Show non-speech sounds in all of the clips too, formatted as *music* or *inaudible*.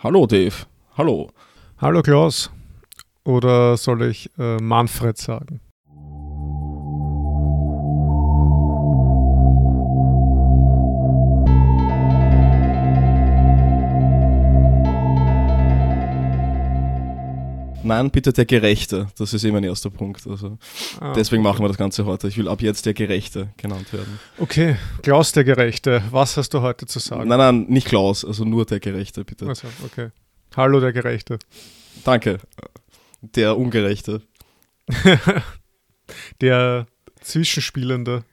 Hallo Dave. Hallo. Hallo Klaus. Oder soll ich äh, Manfred sagen? Nein, bitte der Gerechte. Das ist eh mein erster Punkt. Also Ah, deswegen machen wir das Ganze heute. Ich will ab jetzt der Gerechte genannt werden. Okay, Klaus der Gerechte, was hast du heute zu sagen? Nein, nein, nicht Klaus, also nur der Gerechte, bitte. Also, okay. Hallo der Gerechte. Danke. Der Ungerechte. *laughs* Der Zwischenspielende.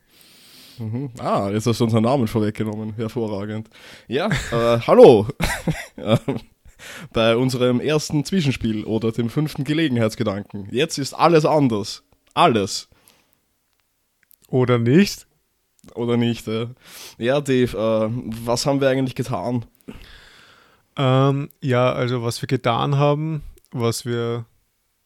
Mhm. Ah, jetzt hast du unseren Namen vorweggenommen. Hervorragend. Ja, äh, hallo. *laughs* Bei unserem ersten Zwischenspiel oder dem fünften Gelegenheitsgedanken. Jetzt ist alles anders. Alles. Oder nicht? Oder nicht? Äh? Ja, Dave, äh, was haben wir eigentlich getan? Ähm, ja, also was wir getan haben, was wir,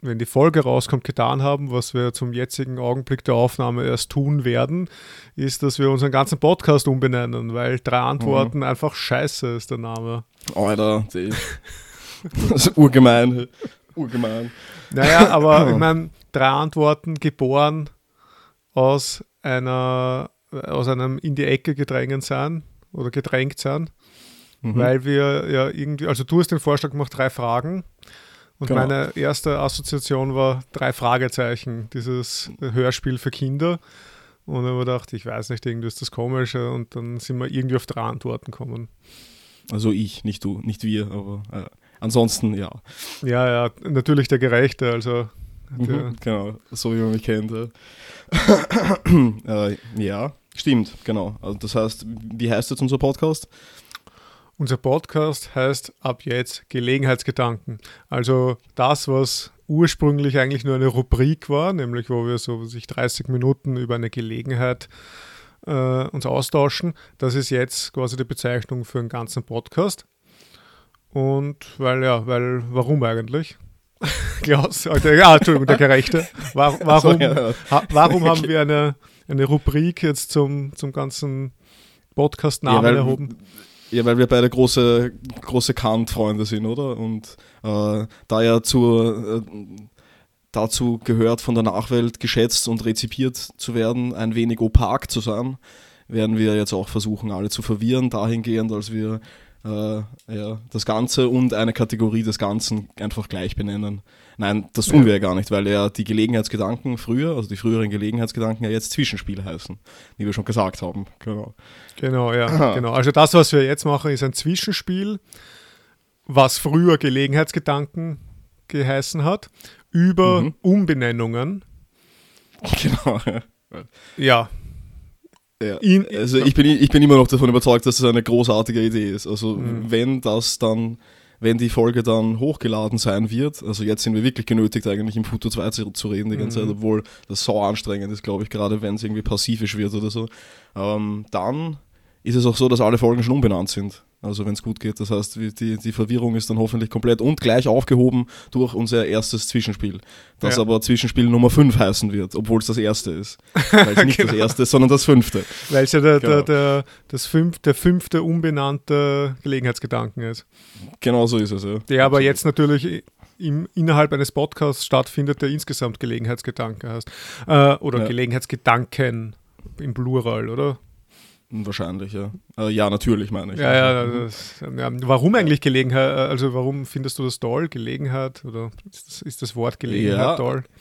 wenn die Folge rauskommt, getan haben, was wir zum jetzigen Augenblick der Aufnahme erst tun werden, ist, dass wir unseren ganzen Podcast umbenennen, weil drei Antworten einfach scheiße ist der Name. Alter. Das ist urgemein. Urgemein. Naja, aber *laughs* ich meine, drei Antworten geboren aus einer aus einem in die Ecke gedrängt sein oder gedrängt sein, Mhm. weil wir ja irgendwie, also du hast den Vorschlag gemacht, drei Fragen. Und Genau. meine erste Assoziation war drei Fragezeichen, dieses Hörspiel für Kinder. Und dann habe ich gedacht, ich weiß nicht, irgendwie ist das komisch. Und dann sind wir irgendwie auf drei Antworten gekommen. Also ich, nicht du, nicht wir, aber äh, ansonsten ja. Ja, ja, natürlich der Gerechte, also der, Mhm, genau, so wie man mich kennt. Ja, äh, ja stimmt, genau. Also das heißt, wie heißt jetzt unser Podcast? Unser Podcast heißt ab jetzt Gelegenheitsgedanken. Also das, was ursprünglich eigentlich nur eine Rubrik war, nämlich wo wir so sich 30 Minuten über eine Gelegenheit äh, uns austauschen, das ist jetzt quasi die Bezeichnung für einen ganzen Podcast. Und weil, ja, weil, warum eigentlich? *laughs* Klaus, äh, der, ja, Entschuldigung, der Gerechte. Wa- *laughs* Warum, So, ja. ha, warum haben wir eine, eine Rubrik jetzt zum, zum ganzen Podcast-Namen Ja, erhoben? Ja, weil wir beide große, große Kant-Freunde sind, oder? Und äh, da ja zur, äh, dazu gehört, von der Nachwelt geschätzt und rezipiert zu werden, ein wenig opak zu sein, werden wir jetzt auch versuchen, alle zu verwirren, dahingehend, als wir äh, ja, das Ganze und eine Kategorie des Ganzen einfach gleich benennen. Nein, das tun wir ja gar nicht, weil ja die Gelegenheitsgedanken früher, also die früheren Gelegenheitsgedanken ja jetzt Zwischenspiel heißen, wie wir schon gesagt haben. Genau. Genau, ja, Aha. *clears throat* genau. Also das, was wir jetzt machen, ist ein Zwischenspiel, was früher Gelegenheitsgedanken geheißen hat, über Mhm. Umbenennungen. *laughs* Genau. Ja, Ja. In- also ich bin, ich bin immer noch davon überzeugt, dass es eine großartige Idee ist. Also Mhm. wenn das dann, wenn die Folge dann hochgeladen sein wird, also jetzt sind wir wirklich genötigt, eigentlich im Futur 2 zu, zu reden die ganze Mhm. Zeit, obwohl das so anstrengend ist, glaube ich, gerade wenn es irgendwie passivisch wird oder so, ähm, dann ist es auch so, dass alle Folgen schon umbenannt sind. Also wenn es gut geht. Das heißt, die, die Verwirrung ist dann hoffentlich komplett und gleich aufgehoben durch unser erstes Zwischenspiel. Das Ja. aber Zwischenspiel Nummer 5 heißen wird, obwohl es das erste ist. *laughs* Weil es nicht das Genau. erste ist, sondern das fünfte. weil es ja der, Genau. der, der, das fünf, der fünfte unbenannte Gelegenheitsgedanken ist. Genau so ist es, ja. Der aber jetzt natürlich im, innerhalb eines Podcasts stattfindet, der insgesamt Gelegenheitsgedanke heißt. Äh, oder Ja. Gelegenheitsgedanken im Plural, oder? Wahrscheinlich, ja. Äh, ja, natürlich meine ich. Ja, ja, das, ja. Warum eigentlich Gelegenheit? Also warum findest du das toll? Gelegenheit? Oder ist das, ist das Wort Gelegenheit Ja. toll? *laughs*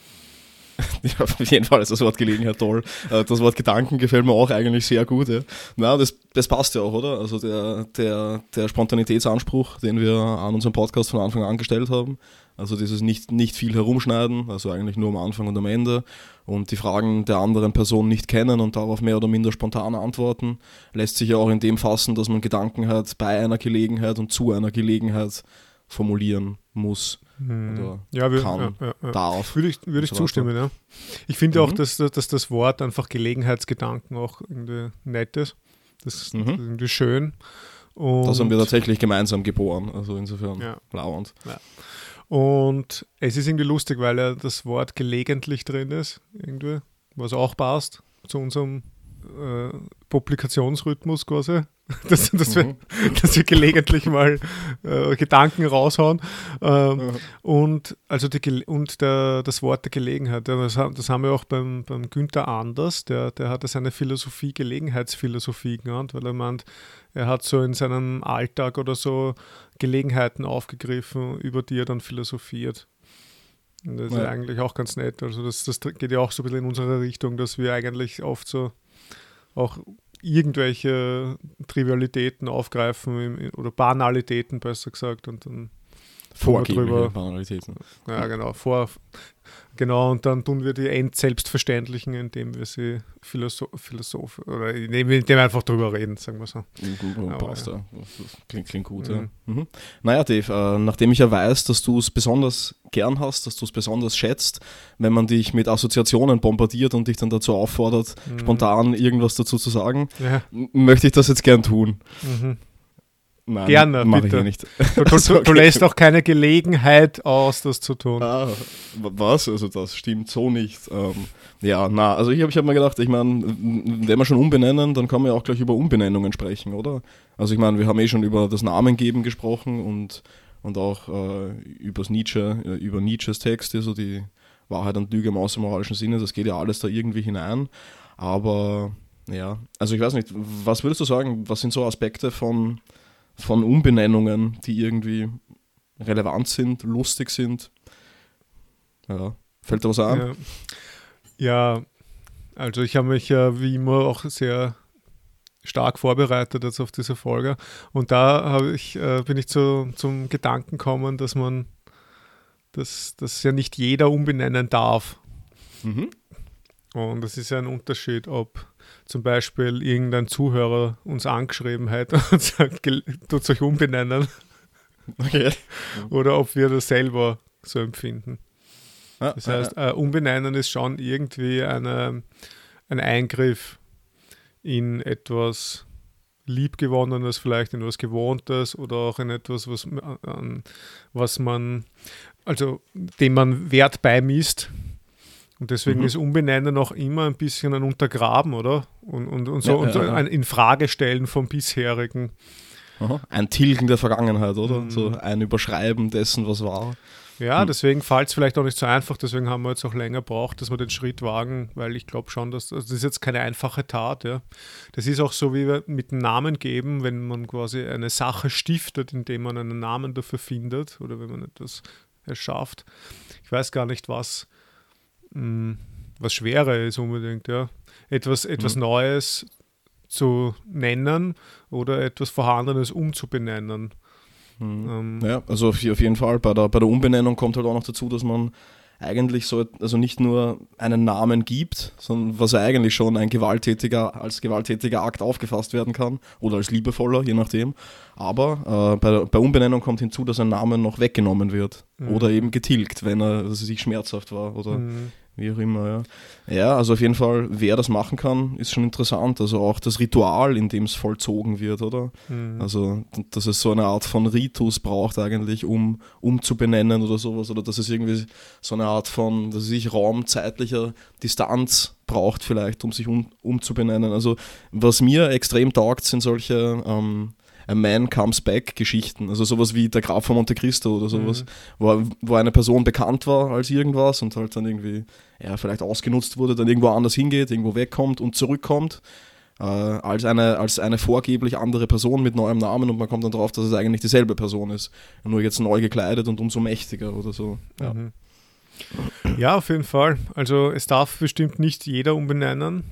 Ja, auf jeden Fall ist das Wort Gelegenheit toll. Äh, Das Wort Gedanken gefällt mir auch eigentlich sehr gut. Ja. Na, das, das passt ja auch, oder? Also der, der, der Spontanitätsanspruch, den wir an unserem Podcast von Anfang an gestellt haben. Also dieses nicht, nicht viel herumschneiden, also eigentlich nur am Anfang und am Ende. Und die Fragen der anderen Person nicht kennen und darauf mehr oder minder spontan antworten, lässt sich ja auch in dem fassen, dass man Gedanken hat bei einer Gelegenheit und zu einer Gelegenheit formulieren muss, Oder ja, wir, kann, ja, ja, ja. darf. Würde ich, würde ich so zustimmen, ja. Ich finde auch, Mhm. dass, dass das Wort einfach Gelegenheitsgedanken auch irgendwie nett ist. Das ist Mhm. irgendwie schön. Und, Das haben wir tatsächlich gemeinsam geboren, also insofern Ja. lauernd. Und es ist irgendwie lustig, weil ja das Wort gelegentlich drin ist, irgendwie, was auch passt zu unserem äh, Publikationsrhythmus quasi, *laughs* dass, dass, wir, mhm. dass wir gelegentlich mal äh, Gedanken raushauen. Ähm, ja. Und also die, und der, das Wort der Gelegenheit, das, das haben wir auch beim, beim Günther Anders, der, der hatte seine Philosophie Gelegenheitsphilosophie genannt, weil er meint, er hat so in seinem Alltag oder so Gelegenheiten aufgegriffen, über die er dann philosophiert. Und das ja. ist eigentlich auch ganz nett. Also das, das geht ja auch so ein bisschen in unsere Richtung, dass wir eigentlich oft so auch irgendwelche Trivialitäten aufgreifen oder Banalitäten besser gesagt und dann Vorgebliche Banalitäten. Ja, genau. Vor, Genau, und dann tun wir die Endselbstverständlichen, indem wir sie Philosoph, Philosoph oder indem wir einfach drüber reden, sagen wir so. Gut, passt, ja. Klingt, klingt gut, mhm. ja. Mhm. Naja, Dave, äh, nachdem ich ja weiß, dass du es besonders gern hast, dass du es besonders schätzt, wenn man dich mit Assoziationen bombardiert und dich dann dazu auffordert, mhm. spontan irgendwas dazu zu sagen, ja. möchte ich das jetzt gern tun. Mhm. Nein, Gerne, bitte. Ich nicht. Du, du, *laughs* okay. du, lässt auch keine Gelegenheit aus, das zu tun. Ah, was? Also das stimmt so nicht. Ähm, ja, na, also ich habe ich hab mir gedacht, ich meine, wenn wir schon umbenennen, dann kann man ja auch gleich über Umbenennungen sprechen, oder? Also ich meine, wir haben eh schon über das Namengeben gesprochen und, und auch äh, übers Nietzsche, äh, über Nietzsches Texte, so die Wahrheit und Lüge im außermoralischen Sinne, das geht ja alles da irgendwie hinein. Aber ja, also ich weiß nicht, was würdest du sagen, was sind so Aspekte von von Umbenennungen, die irgendwie relevant sind, lustig sind. Ja, fällt dir was an? Ja, ja also ich habe mich ja wie immer auch sehr stark vorbereitet jetzt auf diese Folge und da ich, äh, bin ich zu, zum Gedanken gekommen, dass man dass, dass ja nicht jeder umbenennen darf. Mhm. Und das ist ja ein Unterschied, ob zum Beispiel irgendein Zuhörer uns angeschrieben hätte *laughs* und sagt, tut euch umbenennen. Okay. *laughs* Oder ob wir das selber so empfinden. Ah, das heißt, äh, umbenennen ist schon irgendwie eine, ein Eingriff in etwas Liebgewonnenes, vielleicht in etwas Gewohntes oder auch in etwas, was, was man, also dem man Wert beimisst und deswegen mhm. ist Umbenennen auch immer ein bisschen ein Untergraben, oder? Und, und, und so, ja, und so ja, ein Infragestellen vom bisherigen. Aha. Ein Tilgen der Vergangenheit, oder? Mhm. So ein Überschreiben dessen, was war. Ja, hm. deswegen fällt es vielleicht auch nicht so einfach, deswegen haben wir jetzt auch länger braucht, dass wir den Schritt wagen, weil ich glaube schon, dass also das ist jetzt keine einfache Tat. Ja. Das ist auch so, wie wir mit einem Namen geben, wenn man quasi eine Sache stiftet, indem man einen Namen dafür findet oder wenn man etwas erschafft. Ich weiß gar nicht, was mh, mm, was schwerer ist unbedingt, ja. Etwas, etwas mhm. Neues zu nennen oder etwas Vorhandenes umzubenennen. Mhm. Ähm, ja, also auf, auf, jeden Fall. Bei der, bei der Umbenennung kommt halt auch noch dazu, dass man eigentlich so, also nicht nur einen Namen gibt, sondern was eigentlich schon ein gewalttätiger, als gewalttätiger Akt aufgefasst werden kann oder als liebevoller, je nachdem. Aber äh, bei, bei, Umbenennung kommt hinzu, dass ein Name noch weggenommen wird mhm. oder eben getilgt, wenn er sich schmerzhaft war oder mhm wie auch immer, ja. Ja, also auf jeden Fall, wer das machen kann, ist schon interessant. Also auch das Ritual, in dem es vollzogen wird, oder? Mhm. Also, dass es so eine Art von Ritus braucht eigentlich, um, um zu benennen oder sowas. Oder dass es irgendwie so eine Art von, dass es sich raumzeitlicher Distanz braucht vielleicht, um sich um, umzubenennen. Also was mir extrem taugt, sind solche ähm, A Man Comes Back Geschichten. Also sowas wie der Graf von Monte Cristo oder sowas, mhm. wo, wo eine Person bekannt war als irgendwas und halt dann irgendwie ja, vielleicht ausgenutzt wurde, dann irgendwo anders hingeht, irgendwo wegkommt und zurückkommt. Äh, als, eine, als eine vorgeblich andere Person mit neuem Namen und man kommt dann drauf, dass es eigentlich dieselbe Person ist. Nur jetzt neu gekleidet und umso mächtiger oder so. Ja. Mhm. Ja, auf jeden Fall. Also es darf bestimmt nicht jeder umbenennen.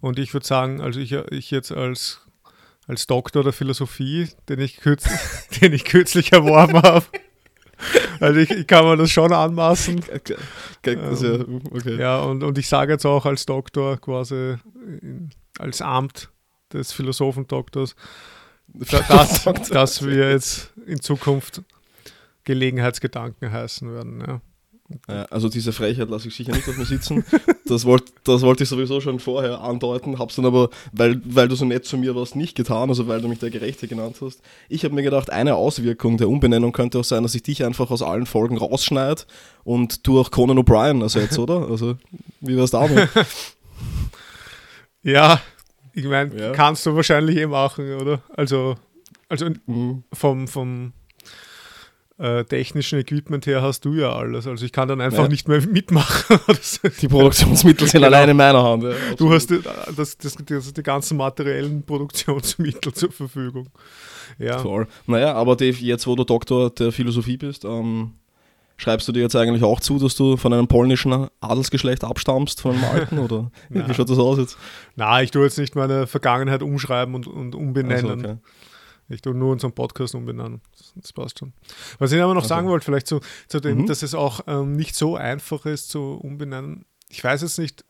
Und ich würde sagen, also ich, ich jetzt als als Doktor der Philosophie, den ich, kürz, *laughs* den ich kürzlich erworben habe. Also ich, ich, kann mir das schon anmaßen. Ähm, okay. Ja, und, und ich sage jetzt auch als Doktor quasi als Amt des Philosophendoktors, dass, dass wir jetzt in Zukunft Gelegenheitsgedanken heißen werden. Ja. Ja, also diese Frechheit lasse ich sicher nicht auf mir sitzen. *laughs* Das, wollt, das wollte ich sowieso schon vorher andeuten, hab's dann aber, weil, weil du so nett zu mir warst, nicht getan, also weil du mich der Gerechte genannt hast. Ich habe mir gedacht, eine Auswirkung der Umbenennung könnte auch sein, dass ich dich einfach aus allen Folgen rausschneide und du auch Conan O'Brien ersetzt, oder? Also, wie wär's damit? *laughs* Ja, ich meine, Ja. kannst du wahrscheinlich eh machen, oder? Also, also Mhm. vom, vom äh, technischen Equipment her hast du ja alles. Also ich kann dann einfach Ja. nicht mehr mitmachen. *laughs* Die Produktionsmittel sind *laughs* Genau. allein in meiner Hand. Ja, Du hast die, das, das, das, die ganzen materiellen Produktionsmittel *laughs* zur Verfügung. Ja. Voll. Naja, aber Dave, jetzt wo du Doktor der Philosophie bist, ähm, schreibst du dir jetzt eigentlich auch zu, dass du von einem polnischen Adelsgeschlecht abstammst, von einem alten? Oder Nein. wie schaut das aus jetzt? Na, ich tue jetzt nicht meine Vergangenheit umschreiben und, und umbenennen. Also, okay. Ich tue nur unseren Podcast umbenennen. Das, passt schon. Was ich aber noch Also. sagen wollte, vielleicht zu, zu dem, Mhm. dass es auch ähm, nicht so einfach ist zu umbenennen. Ich weiß jetzt nicht.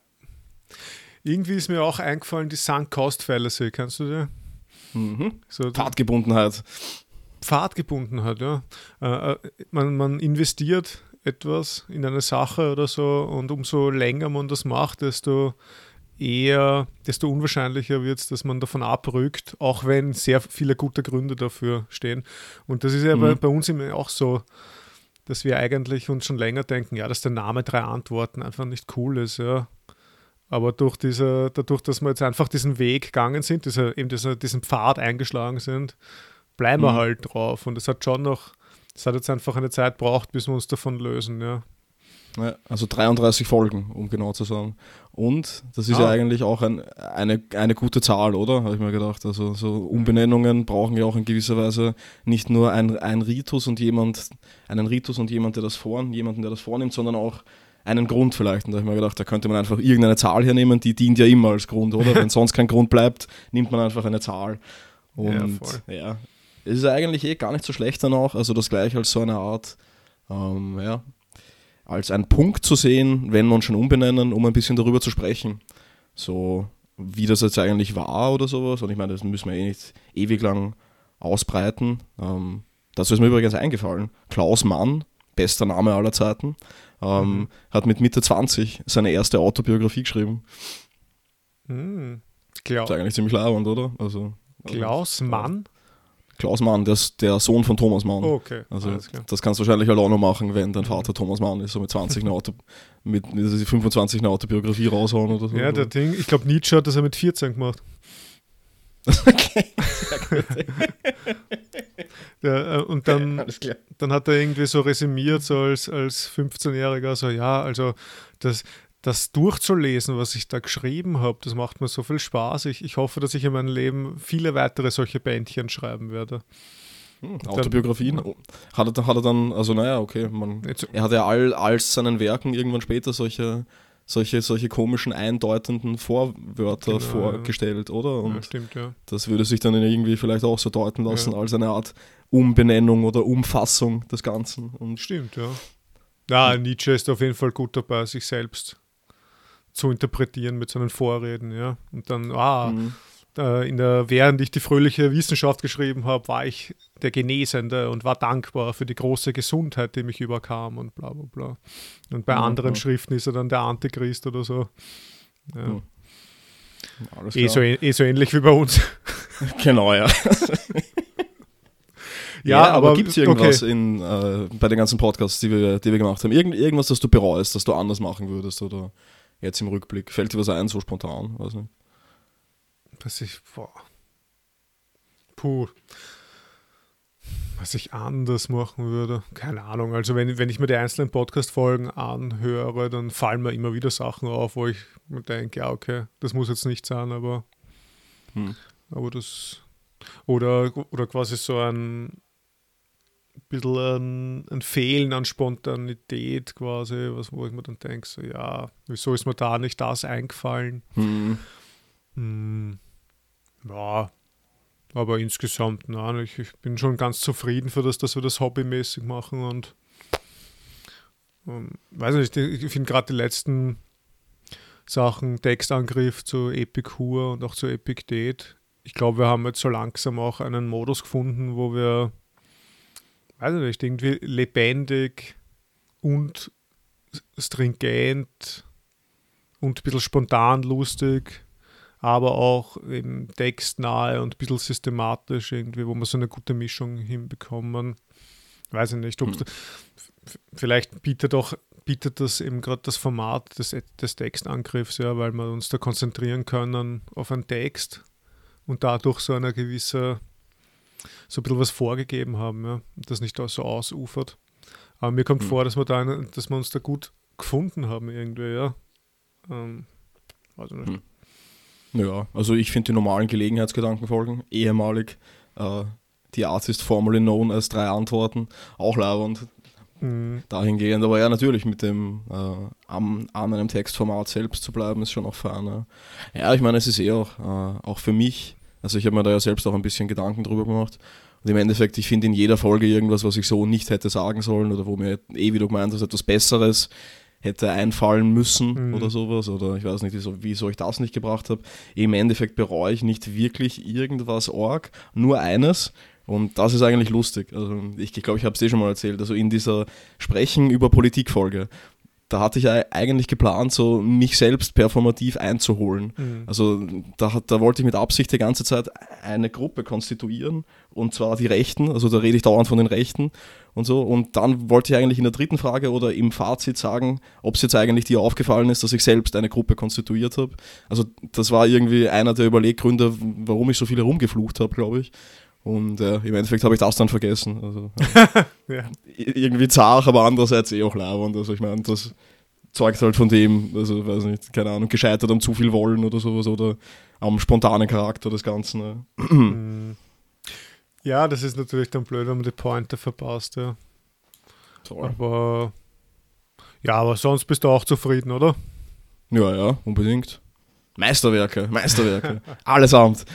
Irgendwie ist mir auch eingefallen, die Sunk Cost Fallacy. Kennst du die? Mhm. So Pfadgebundenheit. Pfadgebundenheit, ja. Äh, äh, man, man investiert etwas in eine Sache oder so und umso länger man das macht, desto eher, desto unwahrscheinlicher wird es, dass man davon abrückt, auch wenn sehr viele gute Gründe dafür stehen. Und das ist ja bei, Mhm. bei uns immer auch so, dass wir eigentlich uns schon länger denken, ja, dass der Name drei Antworten einfach nicht cool ist, ja. Aber durch diese, dadurch, dass wir jetzt einfach diesen Weg gegangen sind, dieser, eben dieser, diesen Pfad eingeschlagen sind, bleiben wir Mhm. halt drauf. Und es hat schon noch, es hat jetzt einfach eine Zeit braucht, bis wir uns davon lösen, ja. Ja, also 33 Folgen, um genau zu sagen. Und das ist Ah. ja eigentlich auch ein, eine, eine gute Zahl, oder? Habe ich mir gedacht. Also so Umbenennungen brauchen ja auch in gewisser Weise nicht nur ein, ein Ritus und jemand, einen Ritus und jemand, der das vor, jemanden, der das vornimmt, sondern auch einen Grund vielleicht. Und da habe ich mir gedacht, da könnte man einfach irgendeine Zahl hernehmen, die dient ja immer als Grund, oder? *laughs* Wenn sonst kein Grund bleibt, nimmt man einfach eine Zahl. Und Ja, ja, es ist eigentlich eh gar nicht so schlecht dann auch. Also das gleiche als so eine Art, ähm, ja, als einen Punkt zu sehen, wenn man schon umbenennen, um ein bisschen darüber zu sprechen. So, wie das jetzt eigentlich war oder sowas. Und ich meine, das müssen wir eh nicht ewig lang ausbreiten. Ähm, dazu ist mir übrigens eingefallen. Klaus Mann, bester Name aller Zeiten, ähm, Mhm. hat mit Mitte 20 seine erste Autobiografie geschrieben. Hm. Das Klaus, ist eigentlich ziemlich lauernd, oder? Also, Klaus Mann? Klaus Mann, der, der Sohn von Thomas Mann. Oh, okay, Also das kannst du wahrscheinlich halt auch noch machen, wenn dein Vater Thomas Mann ist, so mit 20 eine Auto, mit, mit 25 eine Autobiografie raushauen oder so. Ja, der Ding, ich glaube, Nietzsche hat das ja mit 14 gemacht. *laughs* okay. Der, *laughs* äh, und dann, *laughs* dann hat er irgendwie so resümiert, so als, als 15-Jähriger, so ja, also das, das durchzulesen, was ich da geschrieben habe, das macht mir so viel Spaß. Ich, ich hoffe, dass ich in meinem Leben viele weitere solche Bändchen schreiben werde. Hm, Autobiografien. Hat er, dann- hat er dann, also naja, okay, man, Jetzt- er hat ja all, als seinen Werken irgendwann später solche, solche, solche komischen, eindeutenden Vorwörter Genau, vorgestellt, oder? Und ja, stimmt, ja. das würde sich dann irgendwie vielleicht auch so deuten lassen Ja. als eine Art Umbenennung oder Umfassung des Ganzen. Und Stimmt, ja. Ja, Nietzsche ist auf jeden Fall gut dabei, sich selbst zu interpretieren mit seinen Vorreden, ja. Und dann, ah, Mhm. äh, in der, während ich die fröhliche Wissenschaft geschrieben habe, war ich der Genesende und war dankbar für die große Gesundheit, die mich überkam und bla bla bla. Und bei Ja, anderen ja. Schriften ist er dann der Antichrist oder so. Ja. Hm. Alles Eh, so, eh so ähnlich wie bei uns. *laughs* Genau, ja. Ja, aber- gibt es irgendwas in, äh, bei den ganzen Podcasts, die wir, die wir gemacht haben? Irgend, irgendwas, das du bereust, das du anders machen würdest oder jetzt im Rückblick? Fällt dir was ein, so spontan? Weiß nicht. Was ich, boah. Puh. Was ich anders machen würde, keine Ahnung. Also wenn, wenn ich mir die einzelnen Podcast-Folgen anhöre, dann fallen mir immer wieder Sachen auf, wo ich mir denke, ja, okay, das muss jetzt nicht sein, aber, Hm. aber das. Oder, oder quasi so ein bisschen ein, ein Fehlen an Spontanität quasi, was, wo ich mir dann denke, so, ja, wieso ist mir da nicht das eingefallen? Hm. Hm, ja, aber insgesamt, nein, ich, ich bin schon ganz zufrieden für das, dass wir das hobbymäßig machen und ähm, weiß nicht, ich, ich finde gerade die letzten Sachen, Textangriff zu Epicur und auch zu Epic Date, ich glaube, wir haben jetzt so langsam auch einen Modus gefunden, wo wir, weiß ich nicht, irgendwie lebendig und stringent und ein bisschen spontan lustig aber auch eben textnahe und ein bisschen systematisch irgendwie, wo wir so eine gute Mischung hinbekommen. Weiß ich nicht, Hm. vielleicht bietet auch bietet das eben gerade das Format des, des Textangriffs, ja, weil wir uns da konzentrieren können auf einen Text und dadurch so eine gewisse, so ein bisschen was vorgegeben haben, ja, das nicht so ausufert. Aber mir kommt mhm. vor, dass wir, da eine, dass wir uns da gut gefunden haben irgendwie, ja. Ähm, also nicht. Mhm. Ja, also ich finde die normalen Gelegenheitsgedankenfolgen, ehemalig äh, die Artist formerly known als drei Antworten, auch lauernd. Mhm. Dahingehend, aber ja, natürlich mit dem äh, am, an einem Textformat selbst zu bleiben, ist schon auch fein. Ja, ja ich meine, es ist eh auch, äh, auch für mich, also ich habe mir da ja selbst auch ein bisschen Gedanken drüber gemacht. Und im Endeffekt, ich finde in jeder Folge irgendwas, was ich so nicht hätte sagen sollen oder wo mir eh, wie du gemeint hast, etwas Besseres hätte einfallen müssen mhm. oder sowas. Oder ich weiß nicht, wieso, wieso ich das nicht gebracht habe. Im Endeffekt bereue ich nicht wirklich irgendwas org, nur eines. Und das ist eigentlich lustig. Also ich glaube, ich habe es eh schon mal erzählt. Also in dieser Sprechen über Politik-Folge, da hatte ich eigentlich geplant, so mich selbst performativ einzuholen. Mhm. Also da, da wollte ich mit Absicht die ganze Zeit eine Gruppe konstituieren und zwar die Rechten, also da rede ich dauernd von den Rechten und so. Und dann wollte ich eigentlich in der dritten Frage oder im Fazit sagen, ob es jetzt eigentlich dir aufgefallen ist, dass ich selbst eine Gruppe konstituiert habe. Also das war irgendwie einer der Überleggründe, warum ich so viel herumgeflucht habe, glaube ich. Und äh, im Endeffekt habe ich das dann vergessen. Also, *laughs* ja. Irgendwie zart, aber andererseits eh auch lauernd. Also ich meine, das zeugt halt von dem, also weiß nicht, keine Ahnung, gescheitert am zu viel Wollen oder sowas oder am spontanen Charakter des Ganzen. Mhm. *clears throat* Ja, das ist natürlich dann blöd, wenn man die Pointe verpasst, ja. Toll. Aber ja, aber sonst bist du auch zufrieden, oder? Ja, ja, unbedingt. Meisterwerke, Meisterwerke, allesamt.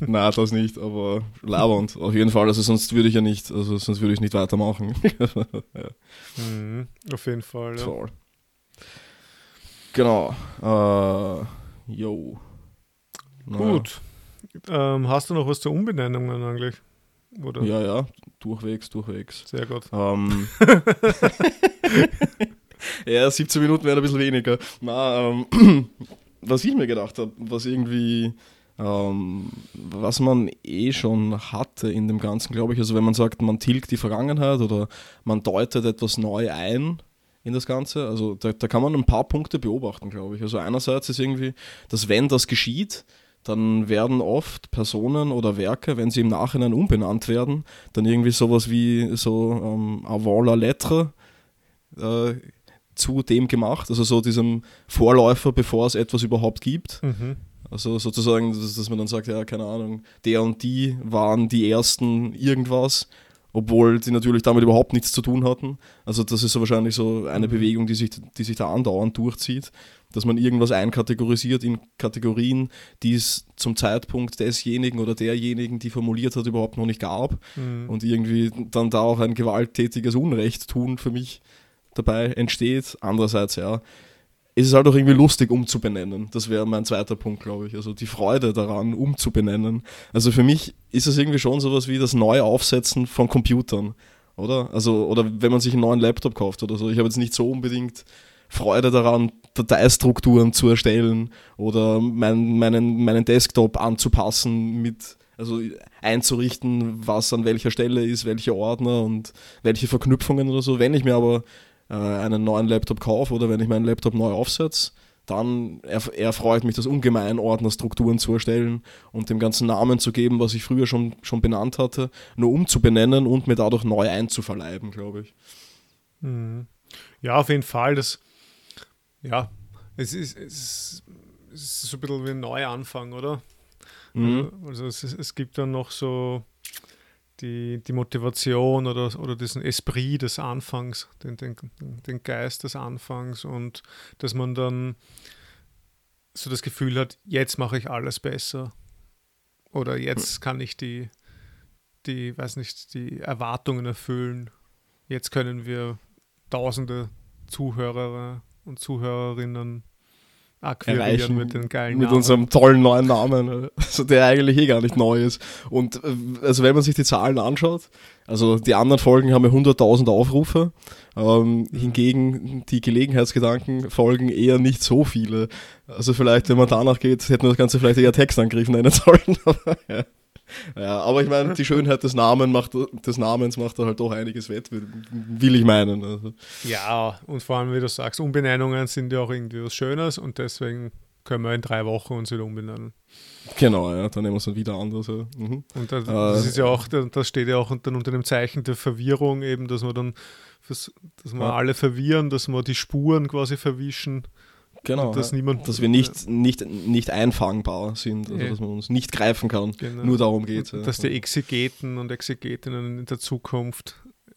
*laughs* Nein, das nicht, aber labernd, auf jeden Fall. Also sonst würde ich ja nicht, also sonst würde ich nicht weitermachen. *laughs* ja. mhm, auf jeden Fall, ja. Toll. Genau. Äh, yo. Gut. Ähm, hast du noch was zur Umbenennung eigentlich? Oder? Ja, ja, durchwegs, durchwegs. Sehr gut. Ähm, *laughs* ja, 17 Minuten wären ein bisschen weniger. Na, ähm, *clears throat* was ich mir gedacht habe, was irgendwie, ähm, was man eh schon hatte in dem Ganzen, glaube ich, also wenn man sagt, man tilgt die Vergangenheit oder man deutet etwas neu ein in das Ganze, also da, da kann man ein paar Punkte beobachten, glaube ich. Also einerseits ist irgendwie, dass wenn das geschieht, dann werden oft Personen oder Werke, wenn sie im Nachhinein umbenannt werden, dann irgendwie sowas wie so ähm, avant la lettre äh, zu dem gemacht, also so diesem Vorläufer, bevor es etwas überhaupt gibt. Mhm. Also sozusagen, dass, dass, man dann sagt, ja, keine Ahnung, der und die waren die ersten irgendwas, obwohl die natürlich damit überhaupt nichts zu tun hatten. Also das ist so wahrscheinlich so eine mhm. Bewegung, die sich, die sich da andauernd durchzieht, dass man irgendwas einkategorisiert in Kategorien, die es zum Zeitpunkt desjenigen oder derjenigen, die formuliert hat, überhaupt noch nicht gab mhm. und irgendwie dann da auch ein gewalttätiges Unrecht tun für mich dabei entsteht. Andererseits, ja, ist es halt auch irgendwie lustig umzubenennen. Das wäre mein zweiter Punkt, glaube ich. Also die Freude daran, umzubenennen. Also für mich ist es irgendwie schon sowas wie das Neuaufsetzen von Computern, oder? Also, oder wenn man sich einen neuen Laptop kauft oder so. Ich habe jetzt nicht so unbedingt Freude daran, Dateistrukturen zu erstellen oder mein, meinen, meinen Desktop anzupassen mit also einzurichten, was an welcher Stelle ist, welche Ordner und welche Verknüpfungen oder so. Wenn ich mir aber äh, einen neuen Laptop kaufe oder wenn ich meinen Laptop neu aufsetze, dann erfreut mich das ungemein, Ordnerstrukturen zu erstellen und dem ganzen Namen zu geben, was ich früher schon, schon benannt hatte, nur umzubenennen und mir dadurch neu einzuverleiben, glaube ich. Mhm. Ja, auf jeden Fall. Das, ja, es ist, es ist, es ist so ein bisschen wie ein Neuanfang, oder? Mhm. Also es, es gibt dann noch so die, die Motivation oder, oder diesen Esprit des Anfangs, den, den, den Geist des Anfangs und dass man dann so das Gefühl hat, jetzt mache ich alles besser oder jetzt kann ich die, die, weiß nicht, die Erwartungen erfüllen. Jetzt können wir tausende Zuhörer und Zuhörerinnen erreichen mit den geilen Mit Namen. unserem tollen neuen Namen, *laughs* also der eigentlich eh gar nicht neu ist. Und äh, also wenn man sich die Zahlen anschaut, also die anderen Folgen haben ja 100.000 Aufrufe, ähm, hingegen die Gelegenheitsgedanken-Folgen eher nicht so viele. Also vielleicht, wenn man danach geht, hätten wir das Ganze vielleicht eher Textangriff nennen *laughs* sollen. Aber, ja. Ja, aber ich meine, die Schönheit des, Namen macht, des Namens macht da halt doch einiges wett, will ich meinen. Also. Ja, und vor allem, wie du sagst, Umbenennungen sind ja auch irgendwie was Schönes und deswegen können wir in drei Wochen uns wieder umbenennen. Genau, ja, dann nehmen wir es dann wieder anders. Ja. Mhm. Und das, das, ist ja auch, das steht ja auch dann unter dem Zeichen der Verwirrung eben, dass wir dann, dass wir ja. alle verwirren, dass wir die Spuren quasi verwischen. Genau, dass, ja. niemand, dass wir nicht, nicht, nicht einfangbar sind, also ja. dass man uns nicht greifen kann. Genau. Nur darum geht es. Dass die Exegeten und Exegetinnen in der Zukunft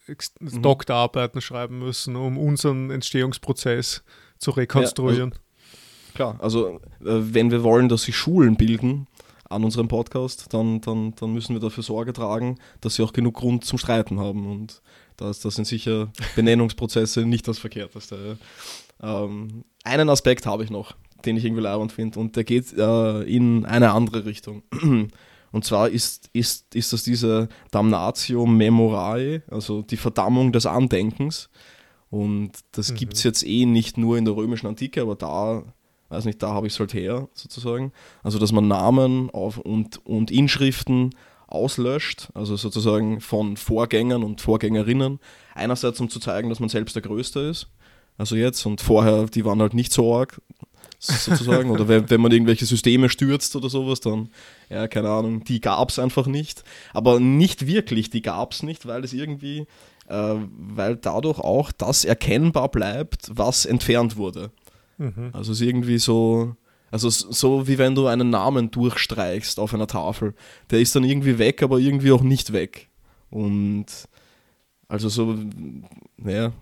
mhm. Doktorarbeiten schreiben müssen, um unseren Entstehungsprozess zu rekonstruieren. Also, klar, also äh, wenn wir wollen, dass sich Schulen bilden an unserem Podcast, dann, dann, dann müssen wir dafür Sorge tragen, dass sie auch genug Grund zum Streiten haben. Und das, das sind sicher Benennungsprozesse nicht das Verkehrteste. Ähm, einen Aspekt habe ich noch, den ich irgendwie leibend finde, und der geht äh, in eine andere Richtung. *clears throat* Und zwar ist, ist, ist das diese Damnatio Memorae, also die Verdammung des Andenkens. Und das mhm. gibt es jetzt eh nicht nur in der römischen Antike, aber da, weiß nicht, da habe ich es halt her, sozusagen. Also, dass man Namen auf und, und Inschriften auslöscht, also sozusagen von Vorgängern und Vorgängerinnen. Einerseits, um zu zeigen, dass man selbst der Größte ist also jetzt und vorher, die waren halt nicht so arg, sozusagen. oder wenn, wenn man irgendwelche Systeme stürzt oder sowas, dann, ja, keine Ahnung, die gab es einfach nicht. Aber nicht wirklich, die gab es nicht, weil es irgendwie, äh, weil dadurch auch das erkennbar bleibt, was entfernt wurde. Mhm. Also es ist irgendwie so, also so wie wenn du einen Namen durchstreichst auf einer Tafel. Der ist dann irgendwie weg, aber irgendwie auch nicht weg. Und also so, naja,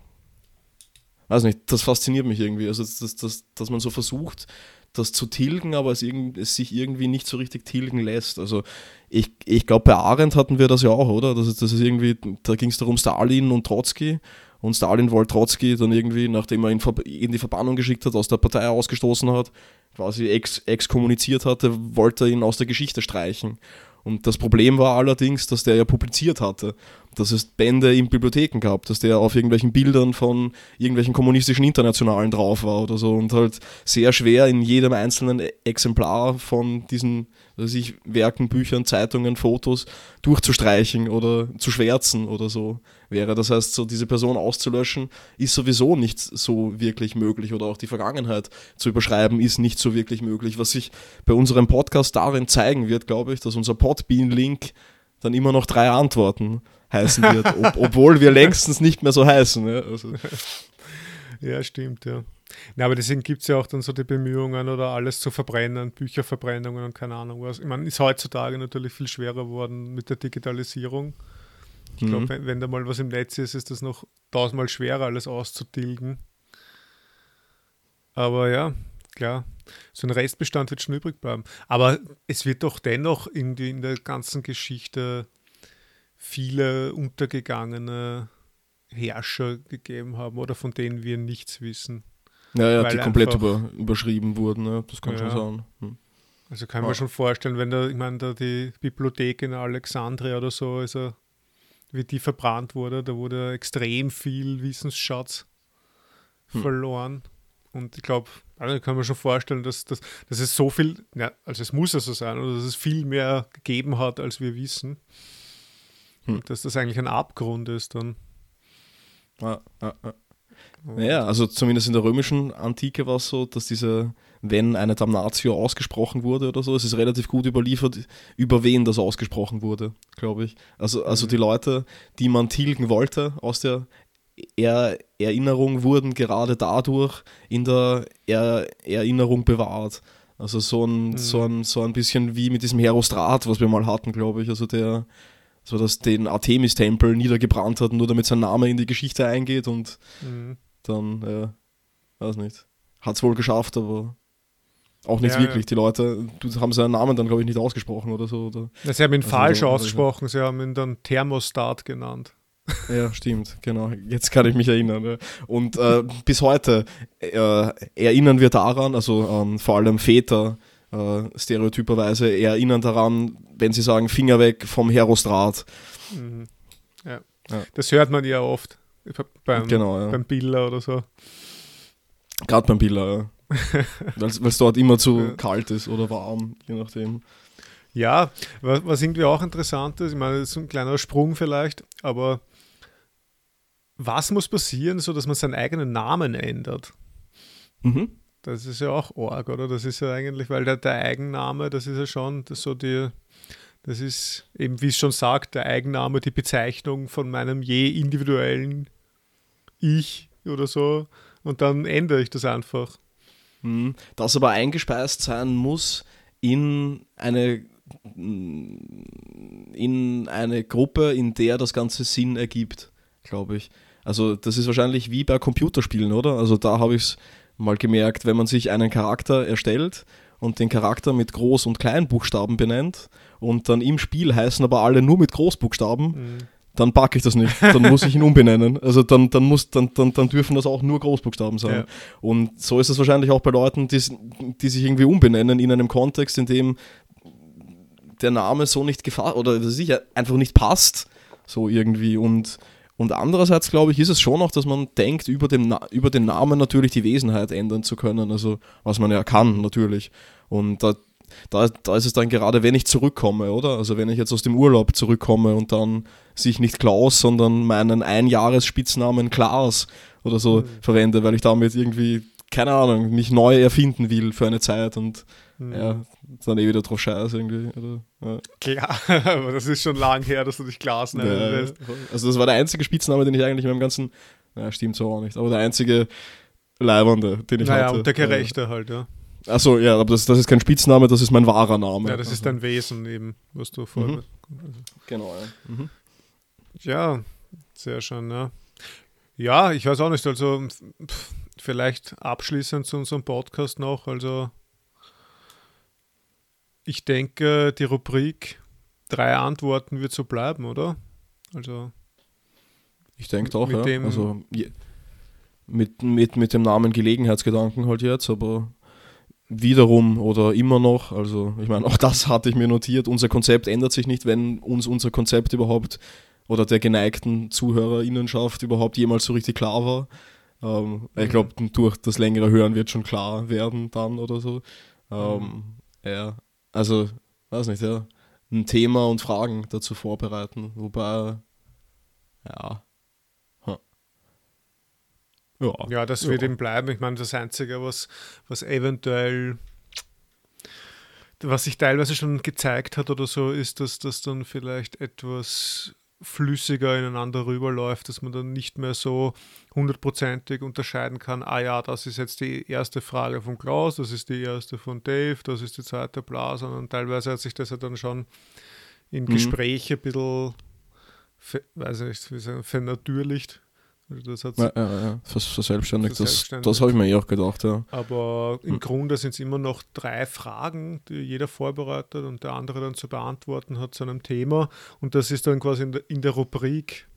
weiß nicht, das fasziniert mich irgendwie. Also, dass, dass, dass man so versucht, das zu tilgen, aber es, irgend, es sich irgendwie nicht so richtig tilgen lässt. Also ich, ich glaube, bei Arendt hatten wir das ja auch, oder? Das, das ist irgendwie, da ging es darum, Stalin und Trotzki. Und Stalin wollte Trotzki dann irgendwie, nachdem er ihn in die Verbannung geschickt hat, aus der Partei ausgestoßen hat, quasi ex, exkommuniziert hatte, wollte er ihn aus der Geschichte streichen. Und das Problem war allerdings, dass der ja publiziert hatte dass es Bände in Bibliotheken gab, dass der auf irgendwelchen Bildern von irgendwelchen kommunistischen Internationalen drauf war oder so und halt sehr schwer in jedem einzelnen Exemplar von diesen weiß ich, Werken, Büchern, Zeitungen, Fotos durchzustreichen oder zu schwärzen oder so wäre. Das heißt, so diese Person auszulöschen ist sowieso nicht so wirklich möglich oder auch die Vergangenheit zu überschreiben ist nicht so wirklich möglich. Was sich bei unserem Podcast darin zeigen wird, glaube ich, dass unser Podbean-Link dann immer noch drei Antworten heißen wird, ob, obwohl wir längstens nicht mehr so heißen. Ja, also. ja stimmt, ja. Na, aber deswegen gibt es ja auch dann so die Bemühungen oder alles zu verbrennen, Bücherverbrennungen und keine Ahnung was. Ich meine, ist heutzutage natürlich viel schwerer geworden mit der Digitalisierung. Ich glaube, mhm. wenn, wenn, da mal was im Netz ist, ist das noch tausendmal schwerer, alles auszutilgen. Aber ja, klar, so ein Restbestand wird schon übrig bleiben. Aber es wird doch dennoch irgendwie in der ganzen Geschichte viele untergegangene Herrscher gegeben haben oder von denen wir nichts wissen. Ja, ja, die komplett über, überschrieben wurden, ja, das kann ja. schon sein. Hm. Also kann man ja. schon vorstellen, wenn da, ich meine, da die Bibliothek in Alexandria oder so, also wie die verbrannt wurde, da wurde extrem viel Wissensschatz hm. verloren. Und ich glaube, also kann man schon vorstellen, dass, dass, dass es so viel, ja, also es muss ja so sein, oder dass es viel mehr gegeben hat, als wir wissen. Hm. Dass das eigentlich ein Abgrund ist dann. Ja, ja, ja. Naja, also zumindest in der römischen Antike war es so, dass diese, wenn eine Damnatio ausgesprochen wurde oder so, es ist relativ gut überliefert, über wen das ausgesprochen wurde, glaube ich. Also, also mhm. die Leute, die man tilgen wollte aus der er Erinnerung, wurden gerade dadurch in der er Erinnerung bewahrt. Also so ein, mhm. so, ein, so ein bisschen wie mit diesem Herostrat, was wir mal hatten, glaube ich. Also der, so dass den Artemis-Tempel niedergebrannt hat, nur damit sein Name in die Geschichte eingeht und mhm. dann, ja, weiß nicht. Hat es wohl geschafft, aber auch nicht ja, wirklich. Ja. Die Leute haben seinen Namen dann, glaube ich, nicht ausgesprochen oder so. Oder? sie haben ihn also falsch so, ausgesprochen, sie haben ihn dann Thermostat genannt. Ja, stimmt, genau. Jetzt kann ich mich erinnern. Ja. Und äh, bis heute äh, erinnern wir daran, also ähm, vor allem Väter, äh, stereotyperweise erinnern daran, wenn sie sagen, Finger weg vom Herostrat. Mhm. Ja. ja. Das hört man ja oft beim, genau, ja. beim Biller oder so. Gerade beim Biller, ja. *laughs* weil es dort immer zu ja. kalt ist oder warm, je nachdem. Ja, was, was irgendwie auch interessant ist, ich meine, das ist ein kleiner Sprung vielleicht, aber was muss passieren, so dass man seinen eigenen Namen ändert? Mhm. Das ist ja auch arg, oder? Das ist ja eigentlich, weil der, der Eigenname, das ist ja schon so die, das ist eben, wie es schon sagt, der Eigenname, die Bezeichnung von meinem je individuellen Ich oder so. Und dann ändere ich das einfach. Mhm. Das aber eingespeist sein muss in eine in eine Gruppe, in der das Ganze Sinn ergibt, glaube ich. Also das ist wahrscheinlich wie bei Computerspielen, oder? Also da habe ich es mal gemerkt, wenn man sich einen Charakter erstellt und den Charakter mit Groß- und Kleinbuchstaben benennt und dann im Spiel heißen aber alle nur mit Großbuchstaben, mhm. dann packe ich das nicht. Dann muss ich ihn umbenennen. Also dann, dann, muss, dann, dann, dann dürfen das auch nur Großbuchstaben sein. Ja. Und so ist es wahrscheinlich auch bei Leuten, die, die sich irgendwie umbenennen in einem Kontext, in dem der Name so nicht gefasst oder sicher einfach nicht passt, so irgendwie. Und, und andererseits, glaube ich, ist es schon auch, dass man denkt, über, dem über den Namen natürlich die Wesenheit ändern zu können, also was man ja kann natürlich. Und da, da, da ist es dann gerade, wenn ich zurückkomme, oder? Also wenn ich jetzt aus dem Urlaub zurückkomme und dann sich nicht Klaus, sondern meinen Einjahresspitznamen Klaas oder so mhm. verwende, weil ich damit irgendwie, keine Ahnung, mich neu erfinden will für eine Zeit und. Ja, dann eh wieder drauf scheiß irgendwie. Oder, ja. Klar, *laughs* aber das ist schon lang her, dass du dich Klaas nennen ja, lässt. Also das war der einzige Spitzname, den ich eigentlich in meinem ganzen, naja, stimmt so auch nicht, aber der einzige Leibernde, den ich naja, hatte. und der Gerechte halt, ja. Achso, ja, aber das, das ist kein Spitzname, das ist mein wahrer Name. Ja, das ist dein Wesen eben, was du vor. Mhm. Genau, ja. Mhm. Ja, sehr schön, ja. Ja, ich weiß auch nicht, also vielleicht abschließend zu unserem Podcast noch, also ich denke, die Rubrik drei Antworten wird so bleiben, oder? Also. Ich denke auch, ja. also, mit, mit, mit dem Namen Gelegenheitsgedanken halt jetzt, aber wiederum oder immer noch, also ich meine, auch das hatte ich mir notiert, unser Konzept ändert sich nicht, wenn uns unser Konzept überhaupt oder der geneigten Zuhörerinnenschaft überhaupt jemals so richtig klar war. Ähm, ich mhm. glaube, durch das längere Hören wird schon klar werden dann oder so. Ähm, mhm. Ja, also, weiß nicht, ja, ein Thema und Fragen dazu vorbereiten. Wobei, ja. Ja, ja das wird ja. ihm bleiben. Ich meine, das Einzige, was, was eventuell was sich teilweise schon gezeigt hat oder so, ist, dass das dann vielleicht etwas flüssiger ineinander rüberläuft, dass man dann nicht mehr so hundertprozentig unterscheiden kann, ah ja, das ist jetzt die erste Frage von Klaus, das ist die erste von Dave, das ist die zweite Bla, sondern teilweise hat sich das ja dann schon in mhm. Gespräche ein bisschen, weiß ich nicht, wie sagen, vernatürlicht. Also das hat's ja, ja, ja. Verselbstständigt, das, das habe ich mir eh auch gedacht, ja. Aber im hm. Grunde sind es immer noch drei Fragen, die jeder vorbereitet und der andere dann zu beantworten hat zu einem Thema. Und das ist dann quasi in der, in der Rubrik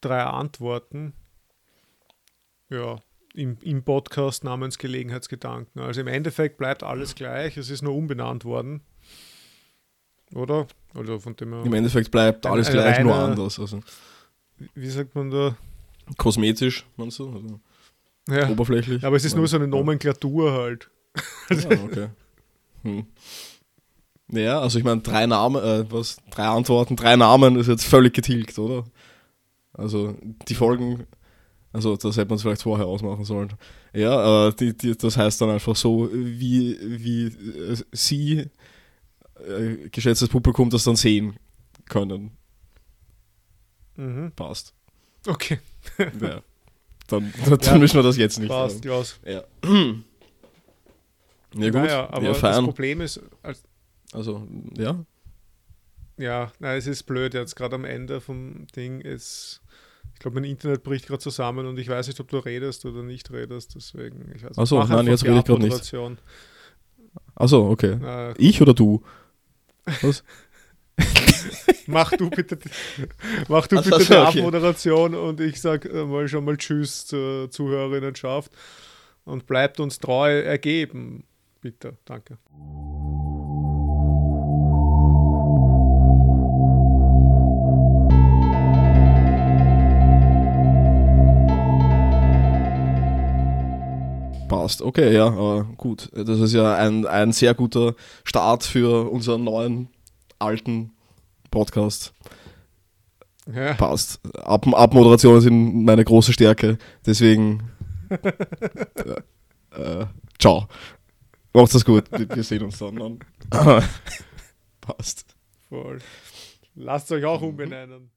drei Antworten. Ja, im, im Podcast namens Gelegenheitsgedanken. Also im Endeffekt bleibt alles gleich, es ist nur umbenannt worden. Oder? Also von dem Im Endeffekt bleibt alles gleich, reine, nur anders. Also. Wie sagt man da? Kosmetisch, meinst du? Also ja. Oberflächlich. Aber es ist nur so eine Nomenklatur halt. Ja, okay. *laughs* Hm. Ja, also ich meine, drei Namen, äh, was, drei Antworten, drei Namen ist jetzt völlig getilgt, oder? Also die Folgen, also das hätte man es vielleicht vorher ausmachen sollen. Ja, äh, die, die, das heißt dann einfach so, wie, wie äh, Sie, äh, geschätztes Publikum, das dann sehen können. Mhm. Passt. Okay. Ja. *laughs* Dann, dann ja, müssen wir das jetzt nicht passt, Klaus. Ja. *clears throat* ja gut, naja, aber das Problem ist... also, ja. Ja, nein, es ist blöd jetzt gerade am Ende vom Ding ist... Ich glaube, mein Internet bricht gerade zusammen und ich weiß nicht, ob du redest oder nicht redest, deswegen... Ich weiß, Achso, nein, jetzt rede ich gerade nicht. Achso, okay. Na, ich oder du? *laughs* Was? *laughs* mach du bitte, mach du bitte die okay. Abmoderation und ich sage äh, mal schon mal Tschüss zur Zuhörerinnenschaft und bleibt uns treu ergeben. Bitte, danke. Passt, okay, ja, aber gut. Das ist ja ein, ein sehr guter Start für unseren neuen alten Podcast. Ja. Passt. Ab, Abmoderationen sind meine große Stärke. Deswegen. *laughs* äh, äh, ciao. Macht's das gut. Wir, sehen uns dann. *laughs* Passt. Voll. Lasst euch auch umbenennen.